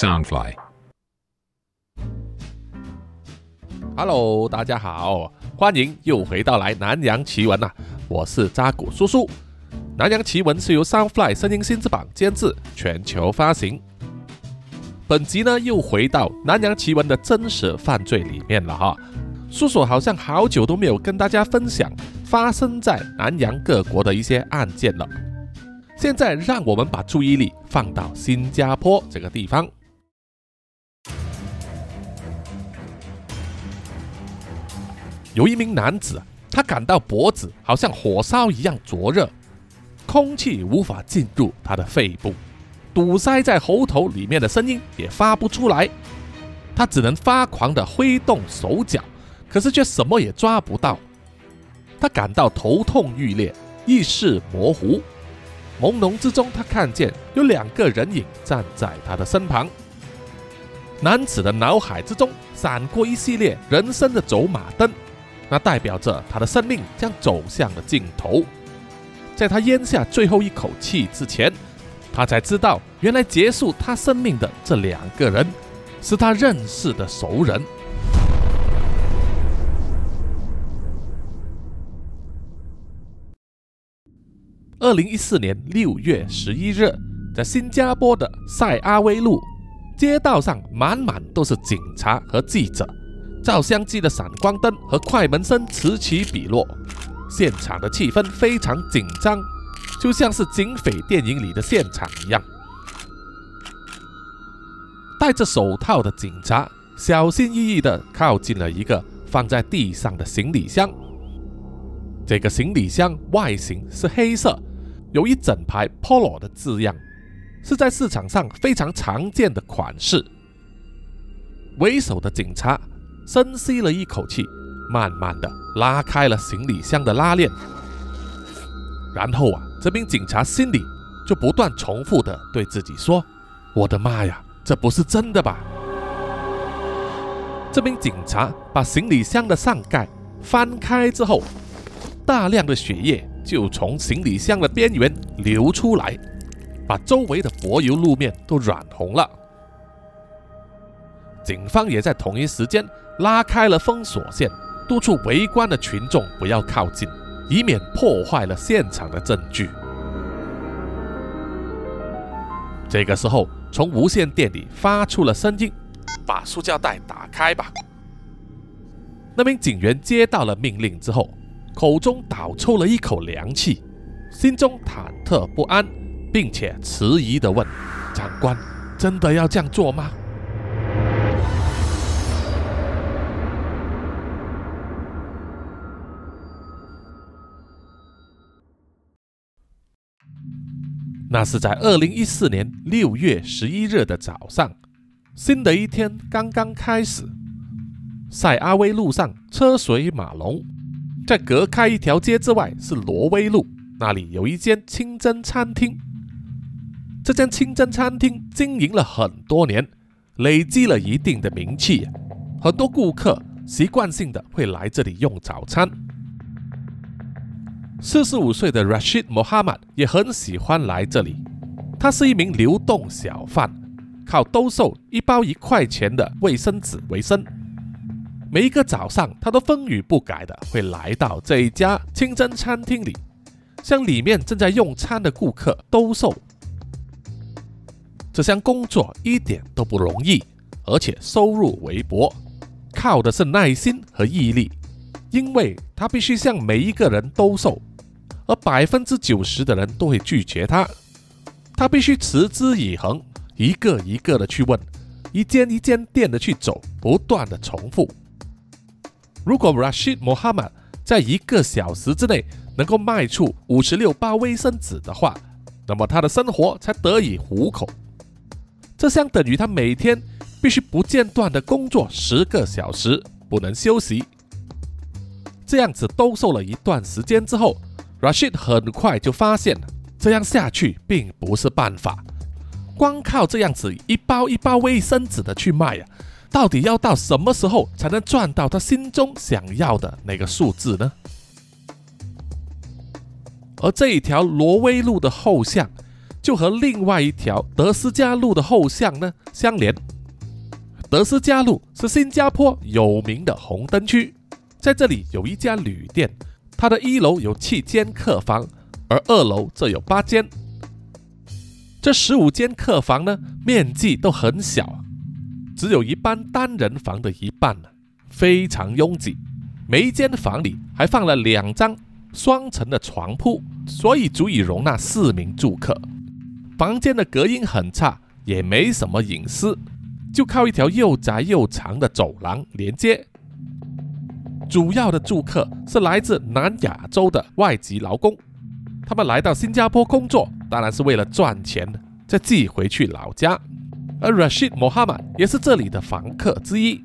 Soundfly。Hello，大家好，欢迎又回到来南洋奇闻呐，我是扎古叔叔。南洋奇闻是由 Soundfly 声音新知榜监制，全球发行。本集呢又回到南洋奇闻的真实犯罪里面了哈。叔叔好像好久都没有跟大家分享发生在南洋各国的一些案件了。现在让我们把注意力放到新加坡这个地方。有一名男子，他感到脖子好像火烧一样灼热，空气无法进入他的肺部，堵塞在喉头里面的声音也发不出来，他只能发狂地挥动手脚，可是却什么也抓不到。他感到头痛欲裂，意识模糊，朦胧之中，他看见有两个人影站在他的身旁。男子的脑海之中闪过一系列人生的走马灯。那代表着他的生命将走向了尽头，在他咽下最后一口气之前，他才知道，原来结束他生命的这两个人是他认识的熟人。二零一四年六月十一日，在新加坡的塞阿威路街道上，满满都是警察和记者。照相机的闪光灯和快门声此起彼落，现场的气氛非常紧张，就像是警匪电影里的现场一样。戴着手套的警察小心翼翼地靠近了一个放在地上的行李箱。这个行李箱外形是黑色，有一整排 Polo 的字样，是在市场上非常常见的款式。为首的警察。深吸了一口气，慢慢的拉开了行李箱的拉链，然后啊，这名警察心里就不断重复的对自己说：“我的妈呀，这不是真的吧？”这名警察把行李箱的上盖翻开之后，大量的血液就从行李箱的边缘流出来，把周围的柏油路面都染红了。警方也在同一时间。拉开了封锁线，督促围观的群众不要靠近，以免破坏了现场的证据。这个时候，从无线电里发出了声音：“把塑胶袋打开吧。”那名警员接到了命令之后，口中倒抽了一口凉气，心中忐忑不安，并且迟疑地问：“长官，真的要这样做吗？”那是在二零一四年六月十一日的早上，新的一天刚刚开始。塞阿威路上车水马龙，在隔开一条街之外是挪威路，那里有一间清真餐厅。这间清真餐厅经营了很多年，累积了一定的名气，很多顾客习惯性的会来这里用早餐。四十五岁的 Rashid Mohammed 也很喜欢来这里。他是一名流动小贩，靠兜售一包一块钱的卫生纸为生。每一个早上，他都风雨不改的会来到这一家清真餐厅里，向里面正在用餐的顾客兜售。这项工作一点都不容易，而且收入微薄，靠的是耐心和毅力，因为他必须向每一个人兜售。而百分之九十的人都会拒绝他，他必须持之以恒，一个一个的去问，一间一间店的去走，不断的重复。如果 Rashid Mohammed 在一个小时之内能够卖出五十六包卫生纸的话，那么他的生活才得以糊口。这相等于他每天必须不间断的工作十个小时，不能休息。这样子兜售了一段时间之后。Rashid 很快就发现，这样下去并不是办法。光靠这样子一包一包卫生纸的去卖呀，到底要到什么时候才能赚到他心中想要的那个数字呢？而这一条挪威路的后巷，就和另外一条德斯加路的后巷呢相连。德斯加路是新加坡有名的红灯区，在这里有一家旅店，它的一楼有七间客房，而二楼则有八间。这十五间客房呢，面积都很小，只有一般单人房的一半呢，非常拥挤。每一间房里还放了两张双层的床铺，所以足以容纳四名住客。房间的隔音很差，也没什么隐私。就靠一条又窄又长的走廊连接。主要的住客是来自南亚洲的外籍劳工，他们来到新加坡工作，当然是为了赚钱，再寄回去老家。而 Rashid Mohammad 也是这里的房客之一。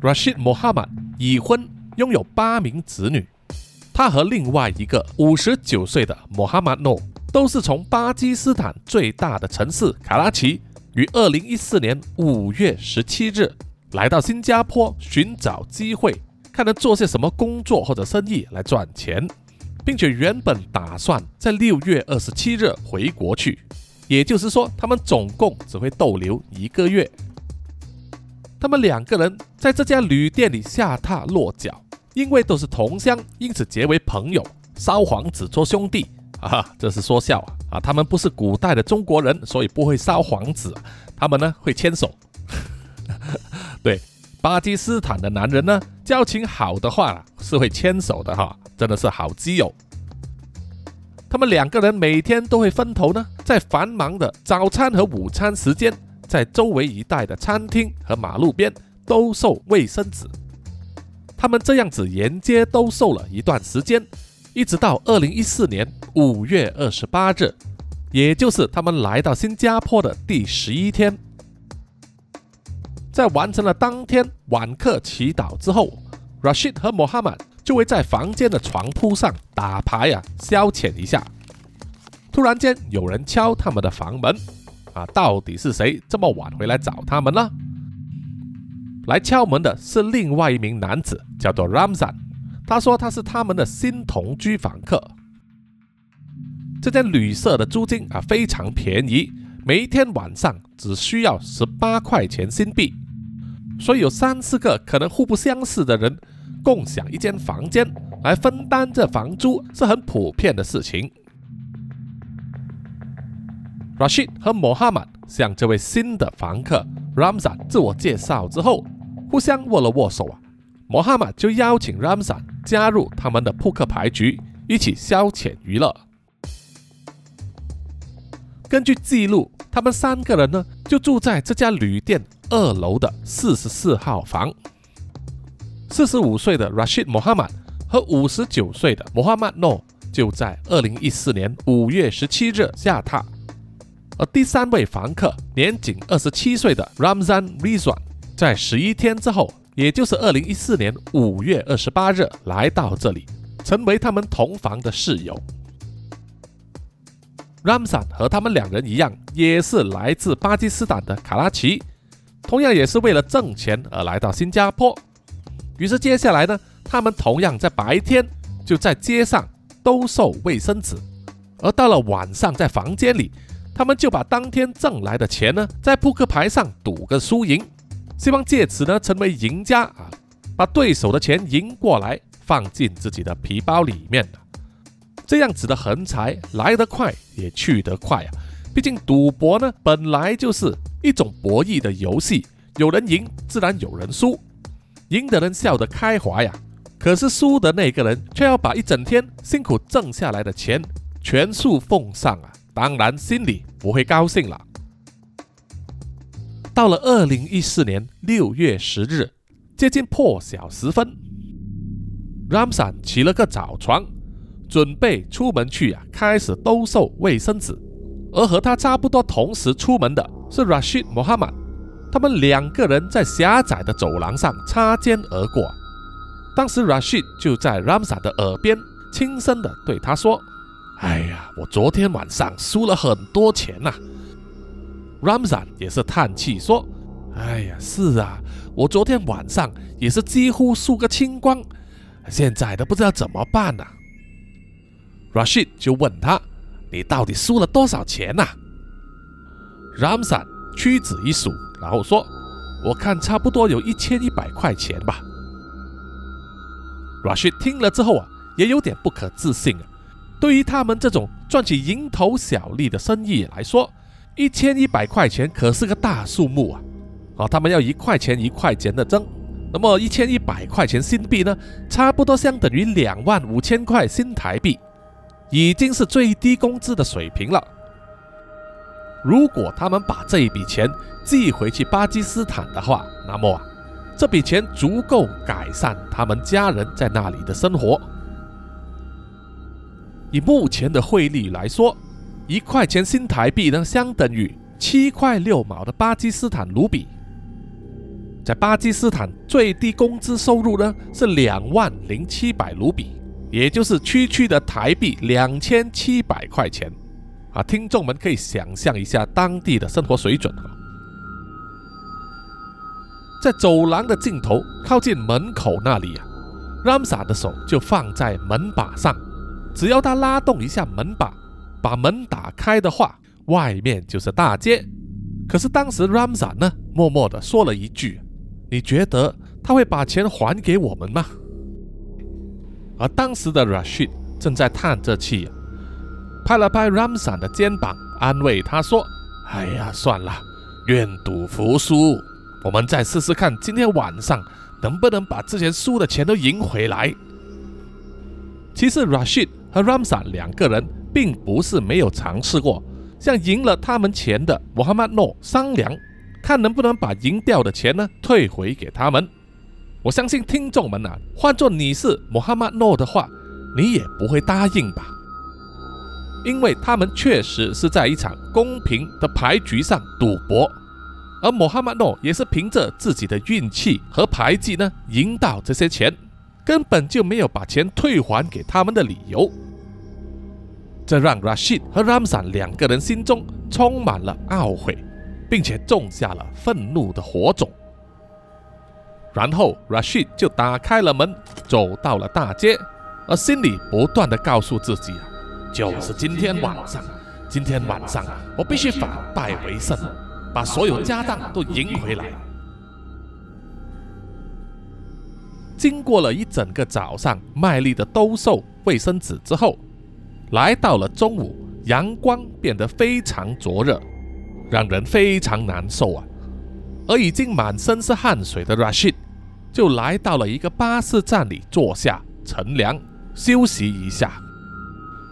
Rashid Mohammad 已婚，拥有八名子女。他和另外一个五十九岁的 Mohammad No。都是从巴基斯坦最大的城市卡拉奇，于二零一四年五月十七日来到新加坡寻找机会，看能做些什么工作或者生意来赚钱，并且原本打算在六月二十七日回国去，也就是说，他们总共只会逗留一个月。他们两个人在这家旅店里下榻落脚，因为都是同乡，因此结为朋友，烧黄纸做兄弟。啊，这是说笑啊！啊，他们不是古代的中国人，所以不会烧黄纸。他们呢会牵手。对，巴基斯坦的男人呢，交情好的话是会牵手的哈，真的是好基友。他们两个人每天都会分头呢，在繁忙的早餐和午餐时间，在周围一带的餐厅和马路边兜售卫生纸。他们这样子沿街兜售了一段时间。一直到二零一四年五月二十八日，也就是他们来到新加坡的第十一天，在完成了当天晚课祈祷之后，Rashid 和 Mohammad 就会在房间的床铺上打牌啊，消遣一下。突然间有人敲他们的房门，啊，到底是谁这么晚回来找他们呢？来敲门的是另外一名男子，叫做 Ramzan。他说他是他们的新同居房客。这间旅社的租金啊非常便宜，每一天晚上只需要十八块钱新币，所以有三四个可能互不相识的人共享一间房间来分担这房租是很普遍的事情。Rashid 和 Mohammad 向这位新的房客 Ramzan 自我介绍之后，互相握了握手啊。Mohammad 就邀请 Ramzan 加入他们的扑克牌局，一起消遣娱乐。根据记录，他们三个人呢就住在这家旅店二楼的四十四号房。四十五岁的 Rashid Mohammad 和五十九岁的 Mohammad No 就在二零一四年五月十七日下榻，而第三位房客年仅二十七岁的 Ramzan Rizwan 在十一天之后。也就是二零一四年五月二十八日来到这里，成为他们同房的室友。Ramzan 和他们两人一样，也是来自巴基斯坦的卡拉奇，同样也是为了挣钱而来到新加坡。于是接下来呢，他们同样在白天就在街上兜售卫生纸，而到了晚上在房间里，他们就把当天挣来的钱呢，在扑克牌上赌个输赢。希望借此呢成为赢家啊，把对手的钱赢过来，放进自己的皮包里面这样子的横财来得快也去得快啊！毕竟赌博呢本来就是一种博弈的游戏，有人赢自然有人输，赢的人笑得开怀呀，可是输的那个人却要把一整天辛苦挣下来的钱全数奉上啊，当然心里不会高兴了。到了二零一四年六月十日，接近破晓时分，Ramsan 起了个早床，准备出门去啊，开始兜售卫生纸。而和他差不多同时出门的是 Rashid Mohammad，他们两个人在狭窄的走廊上擦肩而过。当时 Rashid 就在 Ramza 的耳边轻声的对他说：“哎呀，我昨天晚上输了很多钱呐。” ”Ramza 也是叹气说：“哎呀，是啊，我昨天晚上也是几乎输个清光，现在都不知道怎么办呐。Rashid 就问他：“你到底输了多少钱呐？”Ramzan 屈指一数，然后说：“我看差不多有一千一百块钱吧。”Rashid 听了之后啊，也有点不可置信啊。对于他们这种赚取蝇头小利的生意来说，一千一百块钱可是个大数目啊！啊，他们要一块钱一块钱的挣，那么一千一百块钱新币呢，差不多相等于两万五千块新台币，已经是最低工资的水平了。如果他们把这一笔钱寄回去巴基斯坦的话，那么这笔钱足够改善他们家人在那里的生活。以目前的汇率来说，一块钱新台币呢，相等于七块六毛的巴基斯坦卢比。在巴基斯坦，最低工资收入呢是两万零七百卢比，也就是区区的台币两千七百块钱。啊，听众们可以想象一下当地的生活水准。在走廊的尽头，靠近门口那里啊，Ramsa 的手就放在门把上。只要他拉动一下门把，把门打开的话，外面就是大街。可是当时 Ramza 呢，默默地说了一句：“你觉得他会把钱还给我们吗？”而当时的 Rashid 正在叹着气，拍了拍 Ramza 的肩膀，安慰他说：“哎呀，算了，愿赌服输，我们再试试看，今天晚上能不能把之前输的钱都赢回来。”其实 Rashid。和 Ramsa 两个人并不是没有尝试过，向赢了他们钱的穆罕默诺商量，看能不能把赢掉的钱呢退回给他们。我相信听众们啊，换做你是穆罕默诺的话，你也不会答应吧？因为他们确实是在一场公平的牌局上赌博，而穆罕默诺也是凭着自己的运气和牌技呢赢到这些钱。根本就没有把钱退还给他们的理由，这让 Rashid 和 Ramzan 两个人心中充满了懊悔，并且种下了愤怒的火种。然后 Rashid 就打开了门，走到了大街，而心里不断的告诉自己啊，就是今天晚上，今天晚上我必须反败为胜，把所有家当都赢回来。经过了一整个早上卖力的兜售卫生纸之后，来到了中午，阳光变得非常灼热，让人非常难受啊。而已经满身是汗水的 Rashid 就来到了一个巴士站里坐下乘凉休息一下，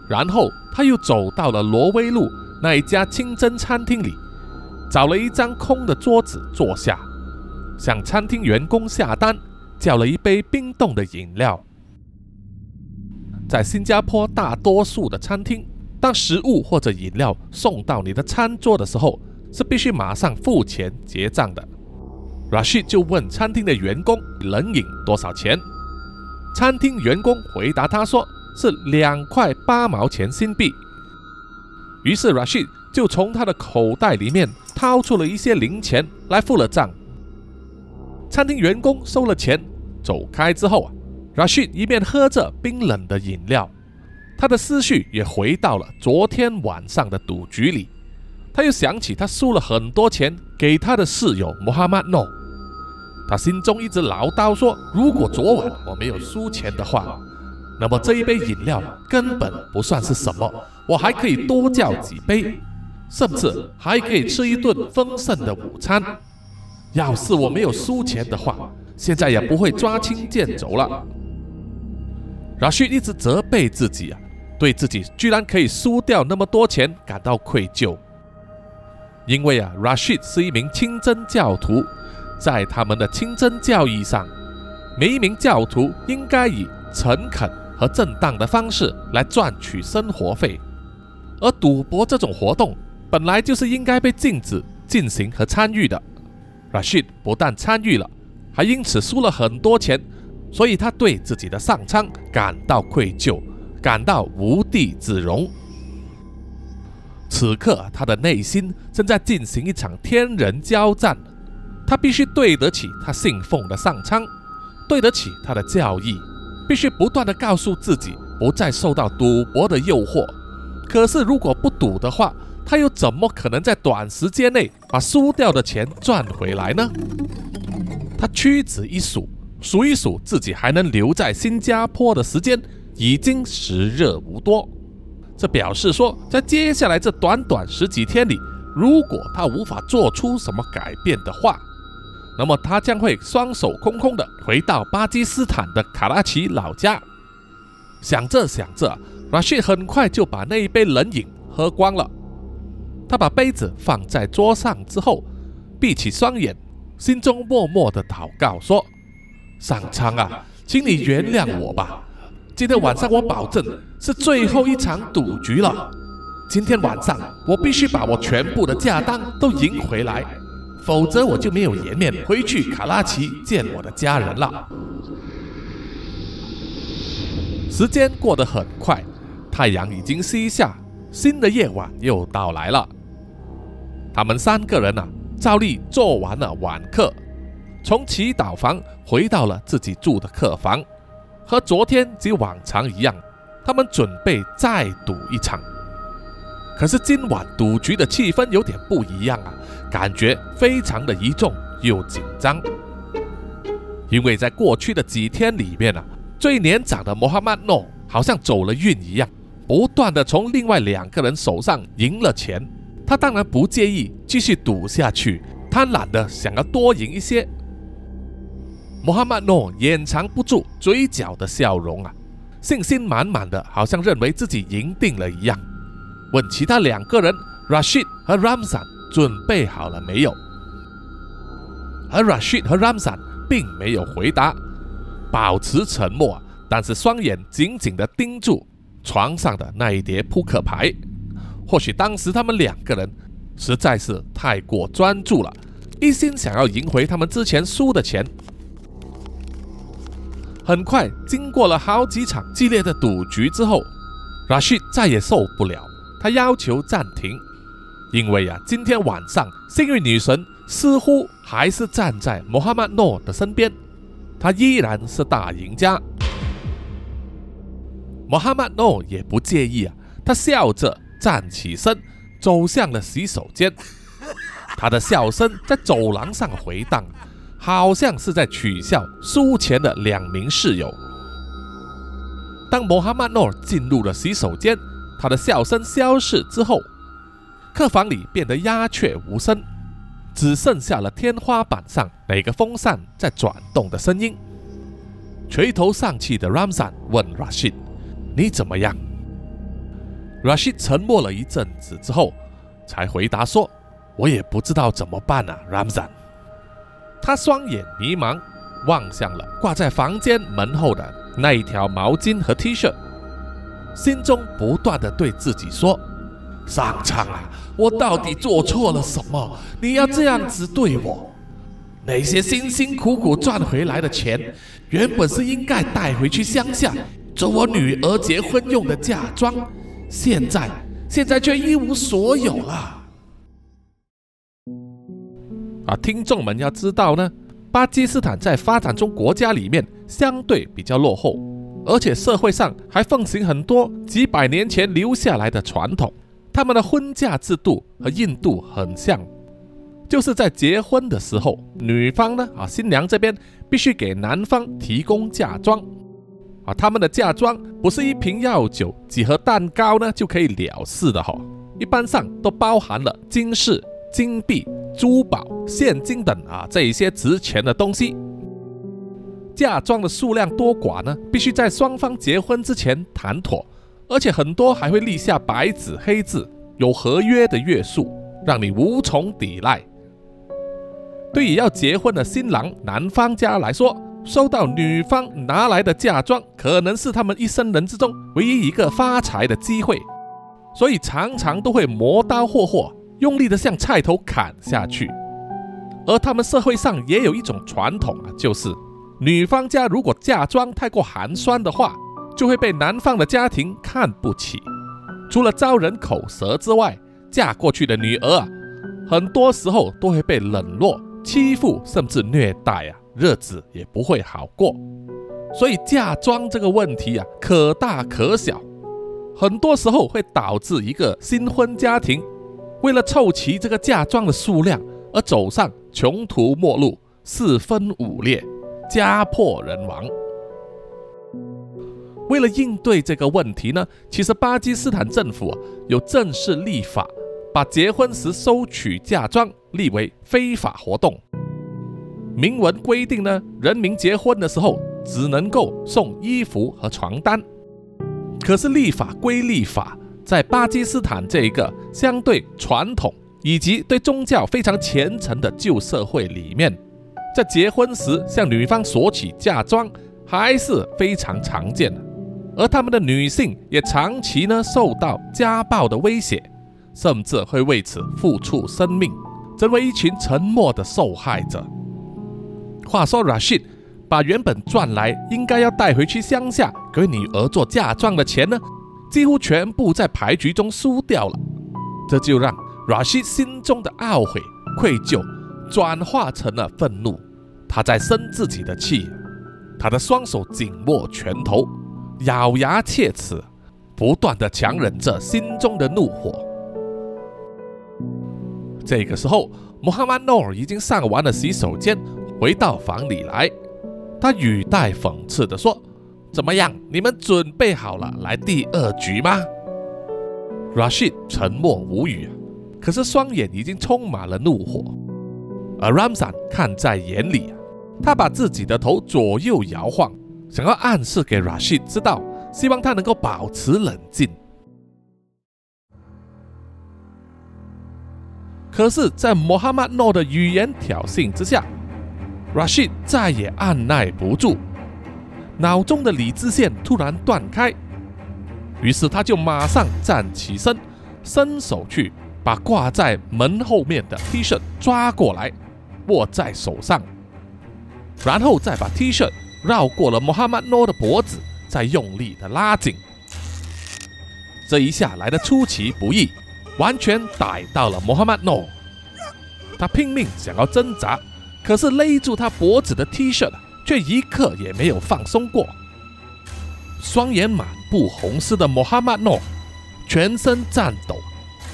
然后他又走到了挪威路那一家清真餐厅里，找了一张空的桌子坐下，向餐厅员工下单。叫了一杯冰冻的饮料。在新加坡大多数的餐厅，当食物或者饮料送到你的餐桌的时候，是必须马上付钱结账的。Rashid 就问餐厅的员工冷饮多少钱，餐厅员工回答他说是两块八毛钱新币。于是 Rashid 就从他的口袋里面掏出了一些零钱来付了账。餐厅员工收了钱。走开之后啊，Rashid 一面喝着冰冷的饮料，他的思绪也回到了昨天晚上的赌局里。他又想起他输了很多钱给他的室友 Muhammad No，他心中一直唠叨说：如果昨晚我没有输钱的话，那么这一杯饮料根本不算是什么，我还可以多叫几杯，甚至还可以吃一顿丰盛的午餐。要是我没有输钱的话，现在也不会抓轻剑走了。r a s h 一直责备自己啊，对自己居然可以输掉那么多钱感到愧疚。因为啊，Rashid 是一名清真教徒，在他们的清真教义上，每一名教徒应该以诚恳和正当的方式来赚取生活费，而赌博这种活动本来就是应该被禁止进行和参与的。Rashid 不但参与了。还因此输了很多钱，所以他对自己的上苍感到愧疚，感到无地自容。此刻，他的内心正在进行一场天人交战，他必须对得起他信奉的上苍，对得起他的教义，必须不断的告诉自己不再受到赌博的诱惑。可是如果不赌的话，他又怎么可能在短时间内把输掉的钱赚回来呢？他屈指一数，数一数自己还能留在新加坡的时间，已经时日无多。这表示说，在接下来这短短十几天里，如果他无法做出什么改变的话，那么他将会双手空空的回到巴基斯坦的卡拉奇老家。想着想着，Rashid 很快就把那一杯冷饮喝光了。他把杯子放在桌上之后，闭起双眼，心中默默的祷告说：“上苍啊，请你原谅我吧。今天晚上我保证是最后一场赌局了。今天晚上我必须把我全部的家当都赢回来，否则我就没有颜面回去卡拉奇见我的家人了。”时间过得很快，太阳已经西下，新的夜晚又到来了。他们三个人啊，照例做完了晚课，从祈祷房回到了自己住的客房，和昨天及往常一样，他们准备再赌一场。可是今晚赌局的气氛有点不一样啊，感觉非常的一重又紧张，因为在过去的几天里面啊。最年长的摩哈曼诺好像走了运一样，不断的从另外两个人手上赢了钱。他当然不介意继续赌下去，贪婪的想要多赢一些。穆罕默诺掩藏不住嘴角的笑容啊，信心满满的，好像认为自己赢定了一样。问其他两个人 Rashid 和 Ramsan 准备好了没有？而 Rashid 和 Ramsan 并没有回答。保持沉默，但是双眼紧紧地盯住床上的那一叠扑克牌。或许当时他们两个人实在是太过专注了，一心想要赢回他们之前输的钱。很快，经过了好几场激烈的赌局之后，Rashid 再也受不了，他要求暂停，因为呀，今天晚上幸运女神似乎还是站在穆罕默诺的身边。他依然是大赢家，穆罕默诺也不介意啊。他笑着站起身，走向了洗手间。他的笑声在走廊上回荡，好像是在取笑输钱的两名室友。当穆罕默诺进入了洗手间，他的笑声消逝之后，客房里变得鸦雀无声。只剩下了天花板上那个风扇在转动的声音。垂头丧气的 Ramzan 问 Rashid：“ 你怎么样？”Rashid 沉默了一阵子之后，才回答说：“我也不知道怎么办啊，Ramzan。”他双眼迷茫，望向了挂在房间门后的那一条毛巾和 T 恤，心中不断的对自己说。上苍啊！我到底做错了什么？你要这样子对我？那些辛辛苦苦赚回来的钱，原本是应该带回去乡下做我女儿结婚用的嫁妆，现在现在却一无所有了。啊，听众们要知道呢，巴基斯坦在发展中国家里面相对比较落后，而且社会上还奉行很多几百年前留下来的传统。他们的婚嫁制度和印度很像，就是在结婚的时候，女方呢啊新娘这边必须给男方提供嫁妆，啊他们的嫁妆不是一瓶药酒、几盒蛋糕呢就可以了事的哈，一般上都包含了金饰、金币、珠宝、现金等啊这一些值钱的东西。嫁妆的数量多寡呢，必须在双方结婚之前谈妥。而且很多还会立下白纸黑字，有合约的约束，让你无从抵赖。对于要结婚的新郎男方家来说，收到女方拿来的嫁妆，可能是他们一生人之中唯一一个发财的机会，所以常常都会磨刀霍霍，用力的向菜头砍下去。而他们社会上也有一种传统啊，就是女方家如果嫁妆太过寒酸的话。就会被男方的家庭看不起，除了招人口舌之外，嫁过去的女儿啊，很多时候都会被冷落、欺负，甚至虐待啊，日子也不会好过。所以嫁妆这个问题啊，可大可小，很多时候会导致一个新婚家庭为了凑齐这个嫁妆的数量而走上穷途末路、四分五裂、家破人亡。为了应对这个问题呢，其实巴基斯坦政府有正式立法，把结婚时收取嫁妆立为非法活动。明文规定呢，人民结婚的时候只能够送衣服和床单。可是立法归立法，在巴基斯坦这一个相对传统以及对宗教非常虔诚的旧社会里面，在结婚时向女方索取嫁妆还是非常常见的。而他们的女性也长期呢受到家暴的威胁，甚至会为此付出生命，成为一群沉默的受害者。话说，Rashid 把原本赚来应该要带回去乡下给女儿做嫁妆的钱呢，几乎全部在牌局中输掉了。这就让 Rashid 心中的懊悔、愧疚转化成了愤怒，他在生自己的气，他的双手紧握拳头。咬牙切齿，不断的强忍着心中的怒火。这个时候，穆罕默德已经上完了洗手间，回到房里来。他语带讽刺的说：“怎么样，你们准备好了来第二局吗？”Rashid 沉默无语，可是双眼已经充满了怒火。而 Ramzan 看在眼里，他把自己的头左右摇晃。想要暗示给 Rashid 知道，希望他能够保持冷静。可是，在 Muhammad No 的语言挑衅之下，Rashid 再也按耐不住，脑中的理智线突然断开，于是他就马上站起身，伸手去把挂在门后面的 T 恤抓过来，握在手上，然后再把 T 恤。绕过了穆罕默诺的脖子，再用力的拉紧。这一下来的出其不意，完全逮到了穆罕默诺。他拼命想要挣扎，可是勒住他脖子的 T 恤却一刻也没有放松过。双眼满布红丝的穆罕默诺全身颤抖，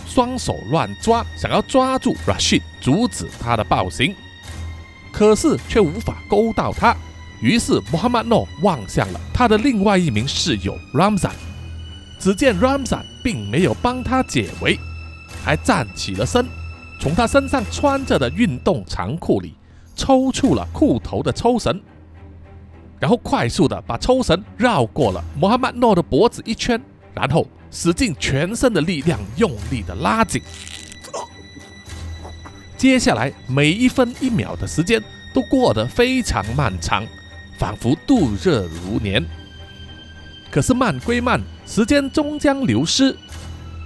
双手乱抓，想要抓住 Rashid，阻止他的暴行，可是却无法勾到他。于是，穆罕默诺望向了他的另外一名室友 Ramzan。只见 Ramzan 并没有帮他解围，还站起了身，从他身上穿着的运动长裤里抽出了裤头的抽绳，然后快速的把抽绳绕过了穆罕默诺的脖子一圈，然后使尽全身的力量，用力的拉紧。接下来每一分一秒的时间都过得非常漫长。仿佛度日如年，可是慢归慢，时间终将流失，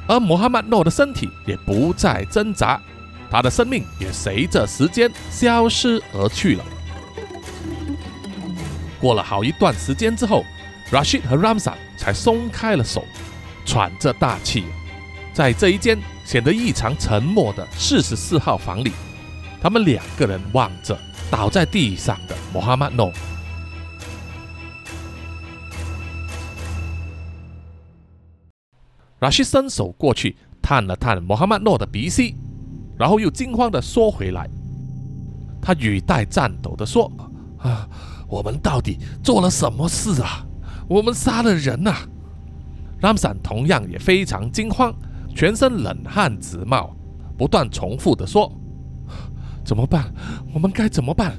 而穆罕默诺的身体也不再挣扎，他的生命也随着时间消失而去了。过了好一段时间之后，Rashid 和 Ramzan 才松开了手，喘着大气，在这一间显得异常沉默的四十四号房里，他们两个人望着倒在地上的穆罕默诺。拉希伸手过去探了探穆罕默诺的鼻息，然后又惊慌地缩回来。他语带颤抖地说：“啊，我们到底做了什么事啊？我们杀了人啊！”拉姆散同样也非常惊慌，全身冷汗直冒，不断重复地说：“怎么办？我们该怎么办？”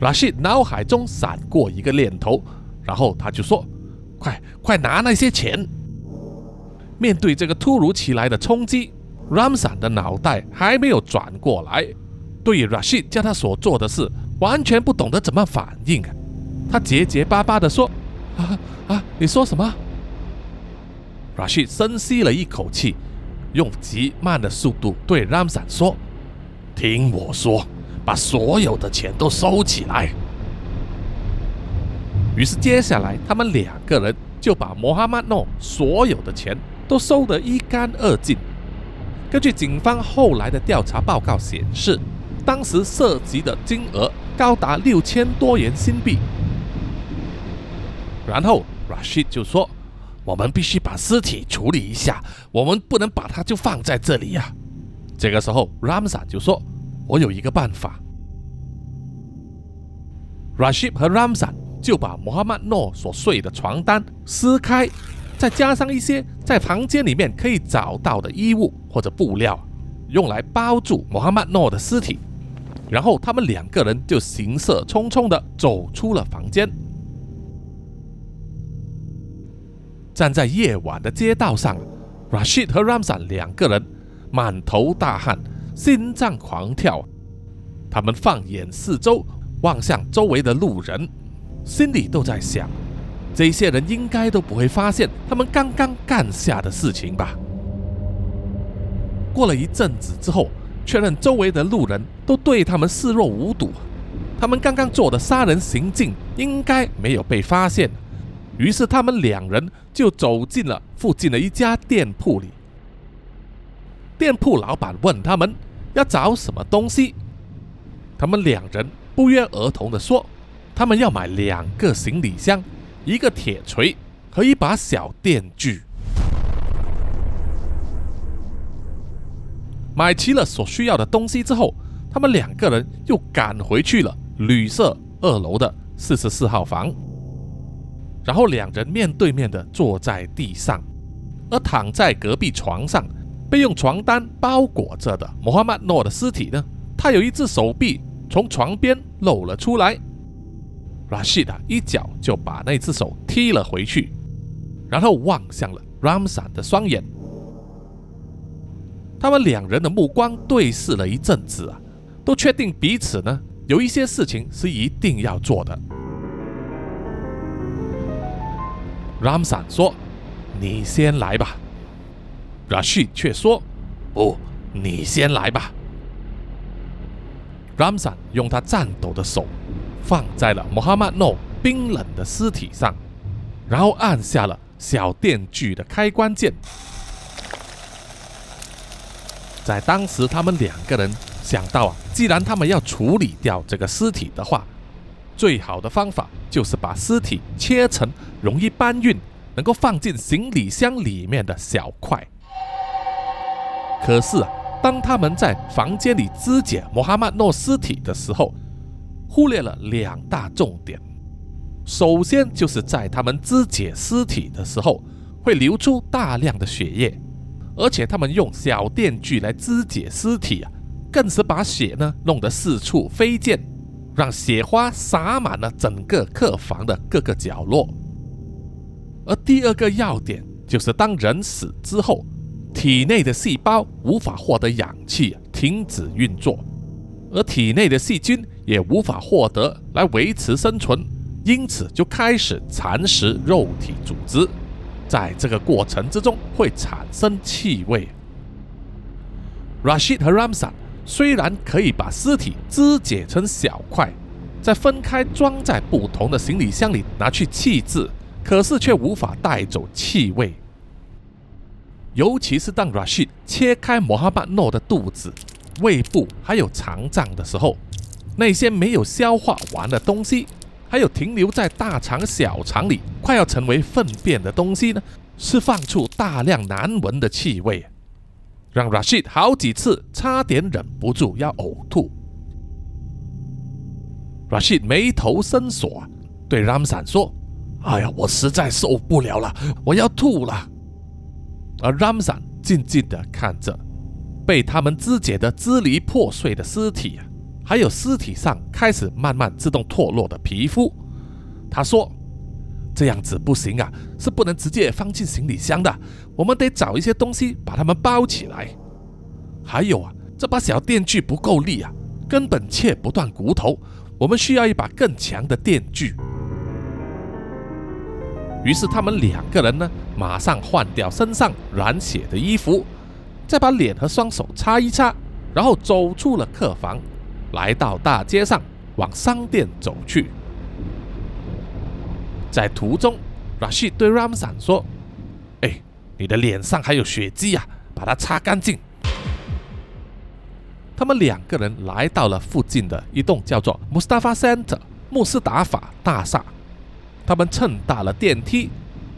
拉希脑海中闪过一个念头，然后他就说。快快拿那些钱！面对这个突如其来的冲击，Ramsan 的脑袋还没有转过来，对 Rashid 叫他所做的事完全不懂得怎么反应。他结结巴巴地说：“啊啊，你说什么？”Rashid 深吸了一口气，用极慢的速度对 Ramzan 说：“听我说，把所有的钱都收起来。”于是，接下来他们两个人就把穆罕默诺所有的钱都收得一干二净。根据警方后来的调查报告显示，当时涉及的金额高达六千多元新币。然后 Rashid 就说：“我们必须把尸体处理一下，我们不能把它就放在这里呀。”这个时候，Ramzan 就说：“我有一个办法。”Rashid 和 Ramzan 就把穆罕默诺所睡的床单撕开，再加上一些在房间里面可以找到的衣物或者布料，用来包住穆罕默诺的尸体。然后他们两个人就行色匆匆地走出了房间。站在夜晚的街道上，Rashid 和 Ramsan 两个人满头大汗，心脏狂跳。他们放眼四周，望向周围的路人，心里都在想：这些人应该都不会发现他们刚刚干下的事情吧？过了一阵子之后。确认周围的路人都对他们视若无睹，他们刚刚做的杀人行径应该没有被发现。于是他们两人就走进了附近的一家店铺里。店铺老板问他们要找什么东西，他们两人不约而同地说，他们要买两个行李箱、一个铁锤和一把小电锯。买齐了所需要的东西之后，他们两个人又赶回去了旅社二楼的四十四号房。然后两人面对面的坐在地上，而躺在隔壁床上被用床单包裹着的穆罕默诺的尸体呢？他有一只手臂从床边露了出来。Rashid 一脚就把那只手踢了回去，然后望向了 Ramzan 的双眼。他们两人的目光对视了一阵子啊，都确定彼此呢有一些事情是一定要做的。Ramzan 说：“你先来吧。”Rashid 却说：“不，你先来吧。”Ramzan 用他颤抖的手放在了穆罕默诺冰冷的尸体上，然后按下了小电锯的开关键。在当时，他们两个人想到啊，既然他们要处理掉这个尸体的话，最好的方法就是把尸体切成容易搬运、能够放进行李箱里面的小块。可是啊，当他们在房间里肢解穆罕默诺尸体的时候，忽略了两大重点。首先，就是在他们肢解尸体的时候，会流出大量的血液。而且他们用小电锯来肢解尸体啊，更是把血呢弄得四处飞溅，让血花洒满了整个客房的各个角落。而第二个要点就是，当人死之后，体内的细胞无法获得氧气，停止运作，而体内的细菌也无法获得来维持生存，因此就开始蚕食肉体组织。在这个过程之中会产生气味。Rashid 和 Ramsan 虽然可以把尸体肢解成小块，再分开装在不同的行李箱里拿去弃置，可是却无法带走气味。尤其是当 Rashid 切开穆罕默诺的肚子、胃部还有肠脏的时候，那些没有消化完的东西。还有停留在大肠、小肠里，快要成为粪便的东西呢，释放出大量难闻的气味，让 Rashid 好几次差点忍不住要呕吐。Rashid 眉头深锁，对 Ramzan 说：“哎呀，我实在受不了了，我要吐了。”而 Ramzan 静静地看着被他们肢解的支离破碎的尸体。还有尸体上开始慢慢自动脱落的皮肤，他说：“这样子不行啊，是不能直接放进行李箱的，我们得找一些东西把它们包起来。还有啊，这把小电锯不够力啊，根本切不断骨头，我们需要一把更强的电锯。”于是他们两个人呢，马上换掉身上染血的衣服，再把脸和双手擦一擦，然后走出了客房。来到大街上，往商店走去。在途中，Rashid 对 Ramzan 说：“哎，你的脸上还有血迹啊，把它擦干净。”他们两个人来到了附近的一栋叫做 Mustafa Center 穆斯达法大厦。他们乘搭了电梯，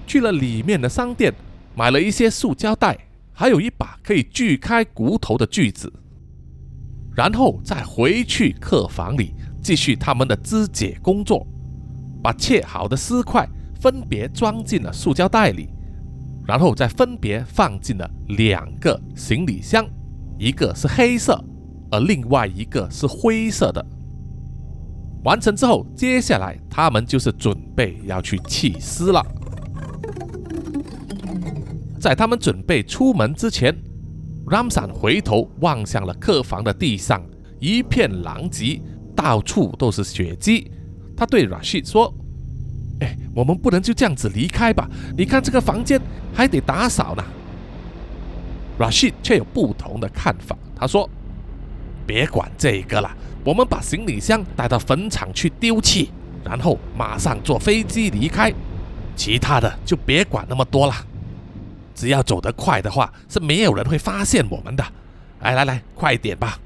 去了里面的商店，买了一些塑胶袋，还有一把可以锯开骨头的锯子，然后再回去客房里继续他们的肢解工作，把切好的丝块分别装进了塑胶袋里，然后再分别放进了两个行李箱，一个是黑色，而另外一个是灰色的。完成之后，接下来他们就是准备要去弃尸了。在他们准备出门之前，Ramsan 回头望向了客房的地上，一片狼藉，到处都是血迹。他对 Rashid 说：“哎，我们不能就这样子离开吧？你看这个房间还得打扫呢。”Rashid 却有不同的看法，他说：“别管这个了。”我们把行李箱带到坟场去丢弃，然后马上坐飞机离开，其他的就别管那么多了。只要走得快的话，是没有人会发现我们的。来来来，快点吧！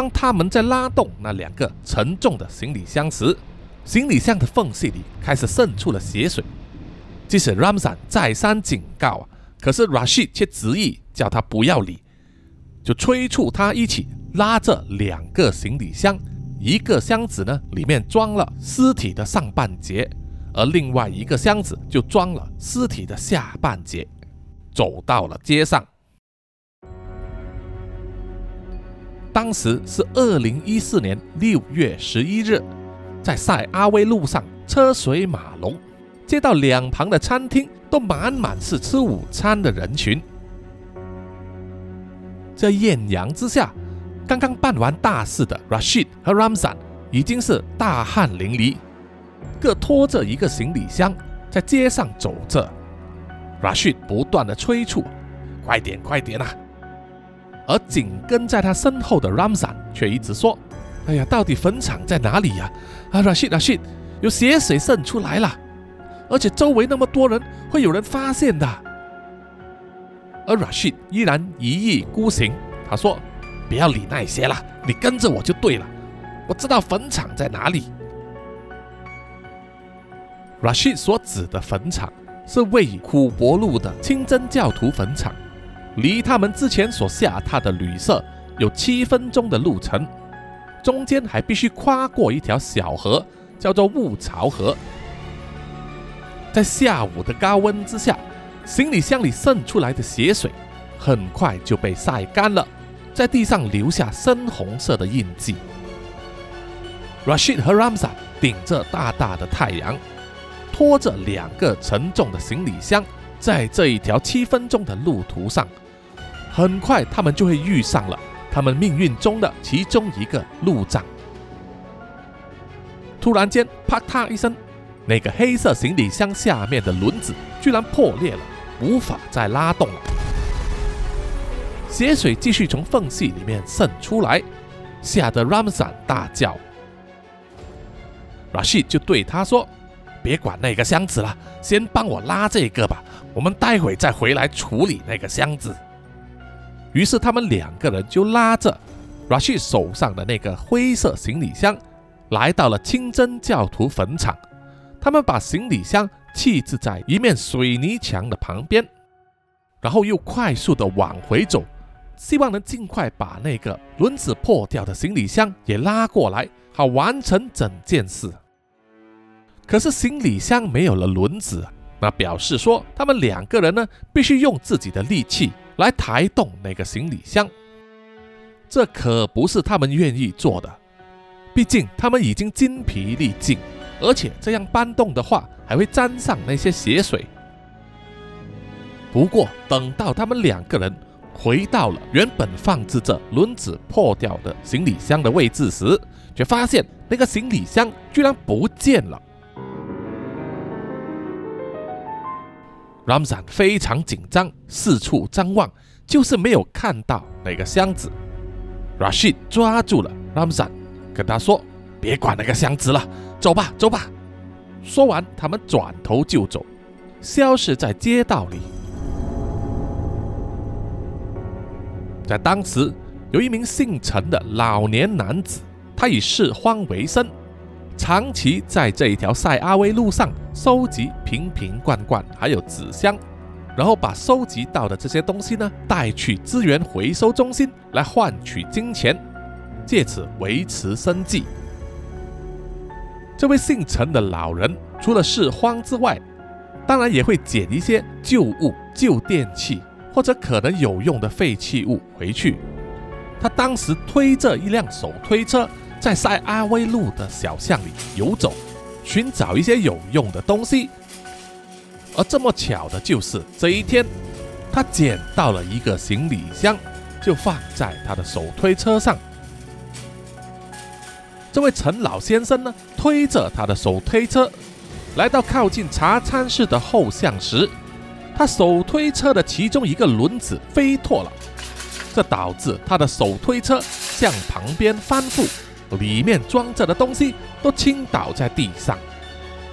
当他们在拉动那两个沉重的行李箱时，行李箱的缝隙里开始渗出了血水。即使 Ramzan 再三警告啊，可是 Rashid 却执意叫他不要理，就催促他一起。拉着两个行李箱，一个箱子呢里面装了尸体的上半截，而另外一个箱子就装了尸体的下半截，走到了街上。当时是二零一四年六月十一日，在塞阿威路上车水马龙，街道两旁的餐厅都满满是吃午餐的人群，在艳阳之下。刚刚办完大事的 Rashid 和 Ramzan 已经是大汗淋漓，各拖着一个行李箱在街上走着。Rashid 不断的催促：“快点，快点啊！”而紧跟在他身后的 Ramzan 却一直说：“哎呀，到底坟场在哪里呀？啊，Rashid，Rashid，有血水渗出来了，而且周围那么多人，会有人发现的。”而 Rashid 依然一意孤行，他说。不要理那些了，你跟着我就对了。我知道坟场在哪里。Rashid 所指的坟场是位于苦伯路的清真教徒坟场，离他们之前所下榻的旅社有七分钟的路程，中间还必须跨过一条小河，叫做雾槽河。在下午的高温之下，行李箱里渗出来的血水很快就被晒干了。在地上留下深红色的印记。Rashid 和 Ramsa 顶着大大的太阳，拖着两个沉重的行李箱，在这一条七分钟的路途上，很快他们就会遇上了他们命运中的其中一个路障。突然间，啪嗒一声，那个黑色行李箱下面的轮子居然破裂了，无法再拉动了。血水继续从缝隙里面渗出来，吓得 Ramzan 大叫。Rashid 就对他说：“别管那个箱子了，先帮我拉这个吧，我们待会再回来处理那个箱子。”于是他们两个人就拉着 Rashid 手上的那个灰色行李箱，来到了清真教徒坟场。他们把行李箱弃置在一面水泥墙的旁边，然后又快速的往回走。希望能尽快把那个轮子破掉的行李箱也拉过来，好完成整件事。可是行李箱没有了轮子，那表示说他们两个人呢，必须用自己的力气来抬动那个行李箱。这可不是他们愿意做的，毕竟他们已经筋疲力尽，而且这样搬动的话，还会沾上那些血水。不过等到他们两个人。回到了原本放置着轮子破掉的行李箱的位置时，却发现那个行李箱居然不见了。Ramzan 非常紧张，四处张望，就是没有看到那个箱子。Rashid 抓住了 Ramzan，跟他说：“别管那个箱子了，走吧，走吧。”说完，他们转头就走，消失在街道里。在当时，有一名姓陈的老年男子，他以拾荒为生，长期在这一条塞阿威路上收集瓶瓶罐罐，还有纸箱，然后把收集到的这些东西呢带去资源回收中心来换取金钱，借此维持生计。这位姓陈的老人除了拾荒之外，当然也会捡一些旧物、旧电器。或者可能有用的废弃物回去。他当时推着一辆手推车，在塞阿威路的小巷里游走，寻找一些有用的东西。而这么巧的就是这一天，他捡到了一个行李箱，就放在他的手推车上。这位陈老先生呢，推着他的手推车，来到靠近茶餐室的后巷时。他手推车的其中一个轮子飞脱了，这导致他的手推车向旁边翻覆，里面装着的东西都倾倒在地上。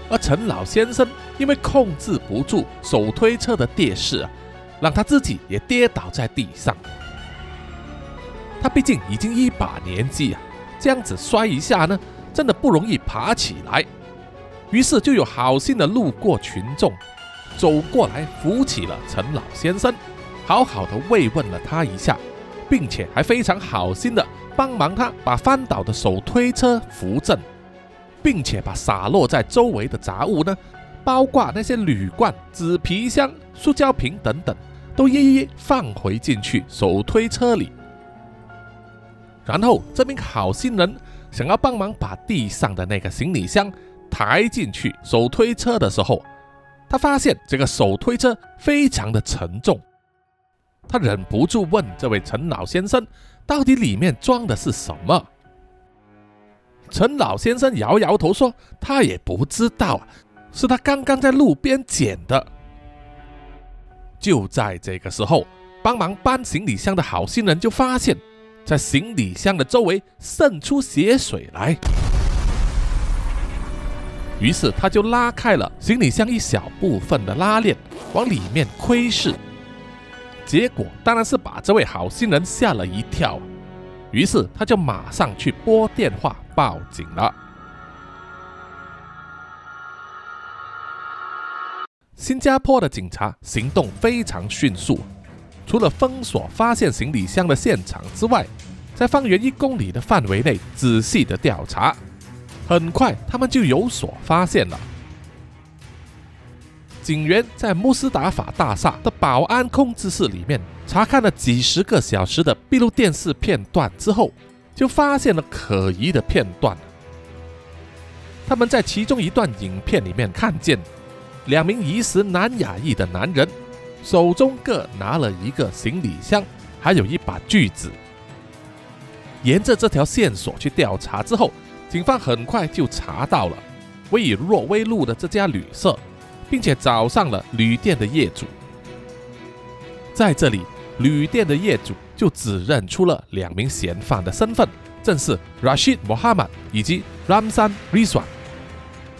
而陈老先生因为控制不住手推车的跌势啊，让他自己也跌倒在地上。他毕竟已经一把年纪啊，这样子摔一下呢，真的不容易爬起来。于是就有好心的路过群众。走过来扶起了陈老先生，好好的慰问了他一下，并且还非常好心的帮忙他把翻倒的手推车扶正，并且把洒落在周围的杂物呢，包括那些铝罐、纸皮箱、塑胶瓶等等，都一一放回进去手推车里。然后这名好心人想要帮忙把地上的那个行李箱抬进去手推车的时候。他发现这个手推车非常的沉重，他忍不住问这位陈老先生：“到底里面装的是什么？”陈老先生摇摇头说：“他也不知道啊，是他刚刚在路边捡的。”就在这个时候，帮忙搬行李箱的好心人就发现，在行李箱的周围渗出血水来。于是他就拉开了行李箱一小部分的拉链，往里面窥视。结果当然是把这位好心人吓了一跳。于是他就马上去拨电话报警了。新加坡的警察行动非常迅速，除了封锁发现行李箱的现场之外，在方圆一公里的范围内仔细的调查。很快，他们就有所发现了。警员在穆斯达法大厦的保安控制室里面查看了几十个小时的闭路电视片段之后，就发现了可疑的片段。他们在其中一段影片里面看见两名疑似南亚裔的男人，手中各拿了一个行李箱，还有一把锯子。沿着这条线索去调查之后。警方很快就查到了位于若威路的这家旅社，并且找上了旅店的业主。在这里，旅店的业主就指认出了两名嫌犯的身份，正是 Rashid Mohammed 以及 Ramzan Rizwan。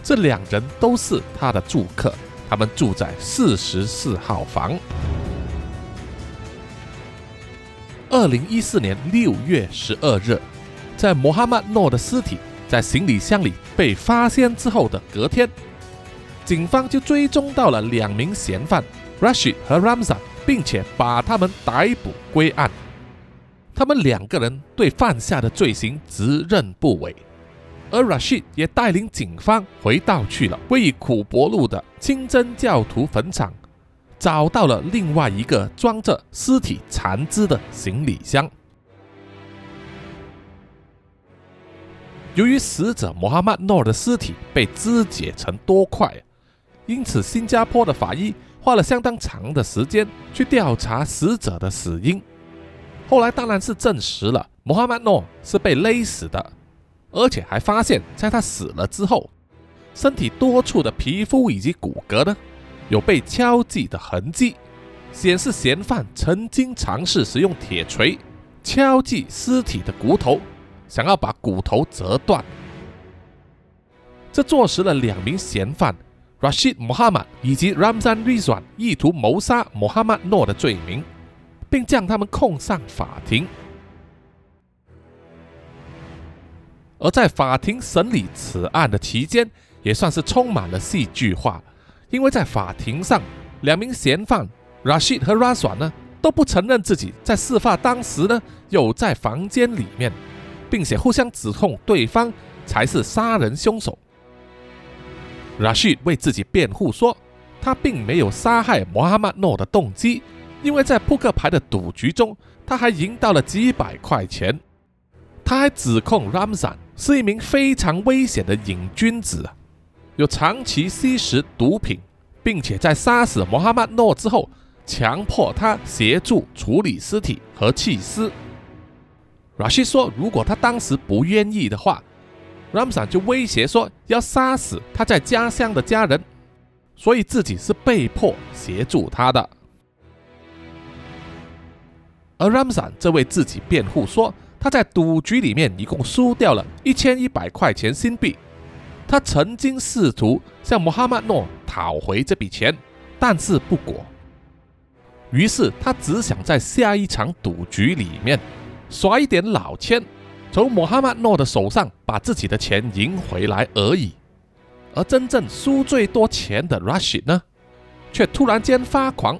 这两人都是他的住客，他们住在四十四号房。二零一四年六月十二日，在穆罕默诺的尸体。在行李箱里被发现之后的隔天，警方就追踪到了两名嫌犯 Rashid 和 Ramzan，并且把他们逮捕归案。他们两个人对犯下的罪行直认不讳，而 Rashid 也带领警方回到去了位于苦伯路的清真教徒坟场，找到了另外一个装着尸体残肢的行李箱。由于死者穆罕默诺的尸体被肢解成多块，因此新加坡的法医花了相当长的时间去调查死者的死因。后来当然是证实了穆罕默诺是被勒死的，而且还发现在他死了之后，身体多处的皮肤以及骨骼呢有被敲击的痕迹，显示嫌犯曾经尝试使用铁锤敲击尸体的骨头。想要把骨头折断，这坐实了两名嫌犯 Rashid Muhammad 以及 Ramzan Rizwan 意图谋杀 Muhammad Noor 的罪名，并将他们控上法庭。而在法庭审理此案的期间，也算是充满了戏剧化，因为在法庭上，两名嫌犯 Rashid 和 Razwan 呢都不承认自己在事发当时呢有在房间里面，并且互相指控对方才是杀人凶手。Rashid 为自己辩护说，他并没有杀害穆罕默诺的动机，因为在扑克牌的赌局中，他还赢到了几百块钱。他还指控 Ramzan 是一名非常危险的瘾君子，有长期吸食毒品，并且在杀死穆罕默诺之后，强迫他协助处理尸体和弃尸。Rashid 说，如果他当时不愿意的话，Ramzan 就威胁说要杀死他在家乡的家人，所以自己是被迫协助他的。而 Ramzan 这位自己辩护说。他在赌局里面一共输掉了一千一百块钱新币。他曾经试图向穆罕默诺讨回这笔钱，但是不果。于是他只想在下一场赌局里面耍一点老千，从穆罕默诺的手上把自己的钱赢回来而已。而真正输最多钱的 Rashid 呢，却突然间发狂，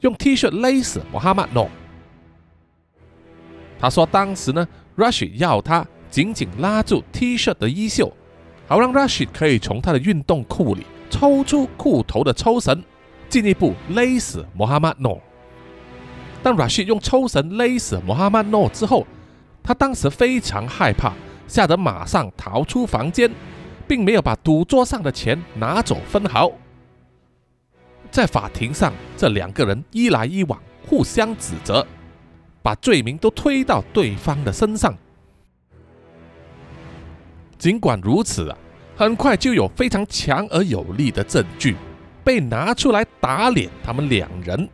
用 T 恤勒死穆罕默诺。他说：“当时呢，Rashid 要他紧紧拉住 T 恤的衣袖，好让 Rashid 可以从他的运动裤里抽出裤头的抽绳，进一步勒死穆罕默诺。当 Rashid 用抽绳勒死穆罕默诺之后，他当时非常害怕，吓得马上逃出房间，并没有把赌桌上的钱拿走分毫。在法庭上，这两个人一来一往，互相指责。”把罪名都推到对方的身上。尽管如此啊，很快就有非常强而有力的证据被拿出来打脸他们两人。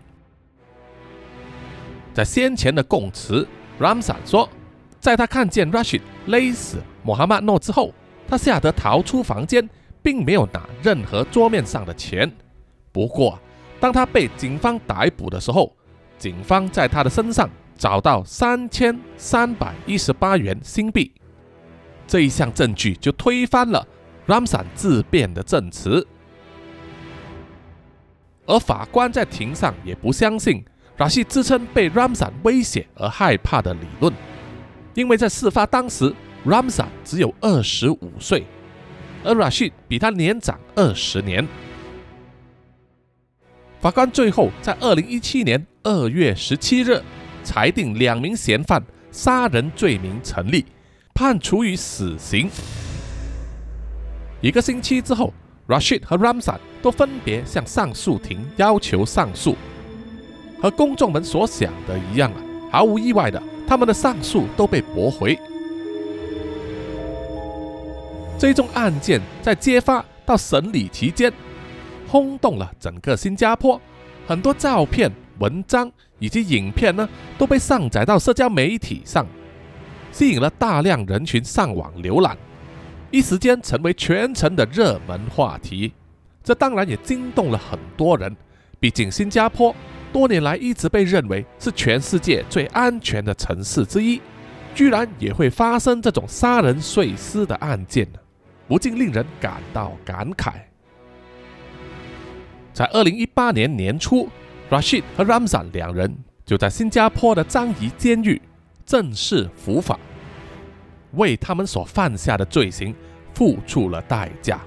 在先前的供词，Ramsan 说，在他看见 Rashid 勒死穆罕默诺之后，他吓得逃出房间，并没有拿任何桌面上的钱。不过，当他被警方逮捕的时候，警方在他的身上。找到三千三百一十八元新币，这一项证据就推翻了 Ramzan 自辩的证词。而法官在庭上也不相信 Rashid 自称被 Ramzan 威胁而害怕的理论，因为在事发当时，Ramzan 只有二十五岁，而 Rashid 比他年长二十年。法官最后在二零一七年二月十七日。裁定两名嫌犯杀人罪名成立，判处于死刑。一个星期之后，Rashid 和 Ramzan 都分别向上诉庭要求上诉。和公众们所想的一样啊，毫无意外的，他们的上诉都被驳回。这宗案件在揭发到审理期间，轰动了整个新加坡，很多照片。文章以及影片呢，都被上载到社交媒体上，吸引了大量人群上网浏览，一时间成为全城的热门话题。这当然也惊动了很多人，毕竟新加坡多年来一直被认为是全世界最安全的城市之一，居然也会发生这种杀人碎尸的案件，不禁令人感到感慨。在二零一八年年初。Rashid 和 Ramzan 两人就在新加坡的樟宜监狱正式伏法，为他们所犯下的罪行付出了代价。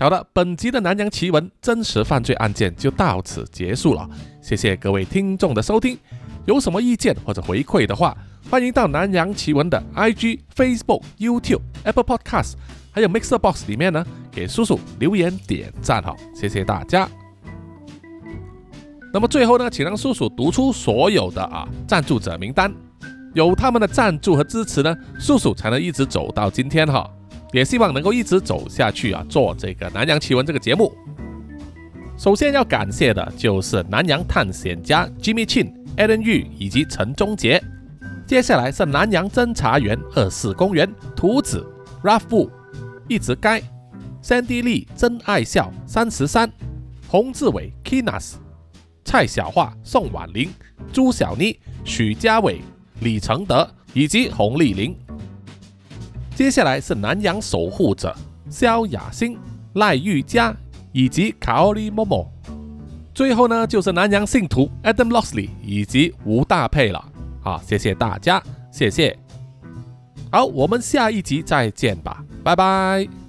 好的，本集的南洋奇闻真实犯罪案件就到此结束了，谢谢各位听众的收听。有什么意见或者回馈的话，欢迎到南洋奇闻的 IG、Facebook、YouTube、Apple Podcast。还有 Mixer Box 里面呢，给叔叔留言点赞哈，谢谢大家。那么最后呢，请让叔叔读出所有的啊赞助者名单，有他们的赞助和支持呢，叔叔才能一直走到今天哈，也希望能够一直走下去啊，做这个南洋奇闻这个节目。首先要感谢的就是南洋探险家 Jimmy Chin、Alan Yu 以及陈忠杰，接下来是南洋侦查员二四公园图子 Ralph。一直该三 D 利真爱笑三十三，洪志伟 Kinas，蔡小桦、宋婉玲、朱小妮、许家伟、李承德以及洪丽玲。接下来是南洋守护者萧雅欣、赖玉佳以及卡奥利莫莫。最后呢，就是南洋信徒 Adam Lossley 以及吴大佩了。好，谢谢大家，谢谢。好，我们下一集再见吧，拜拜。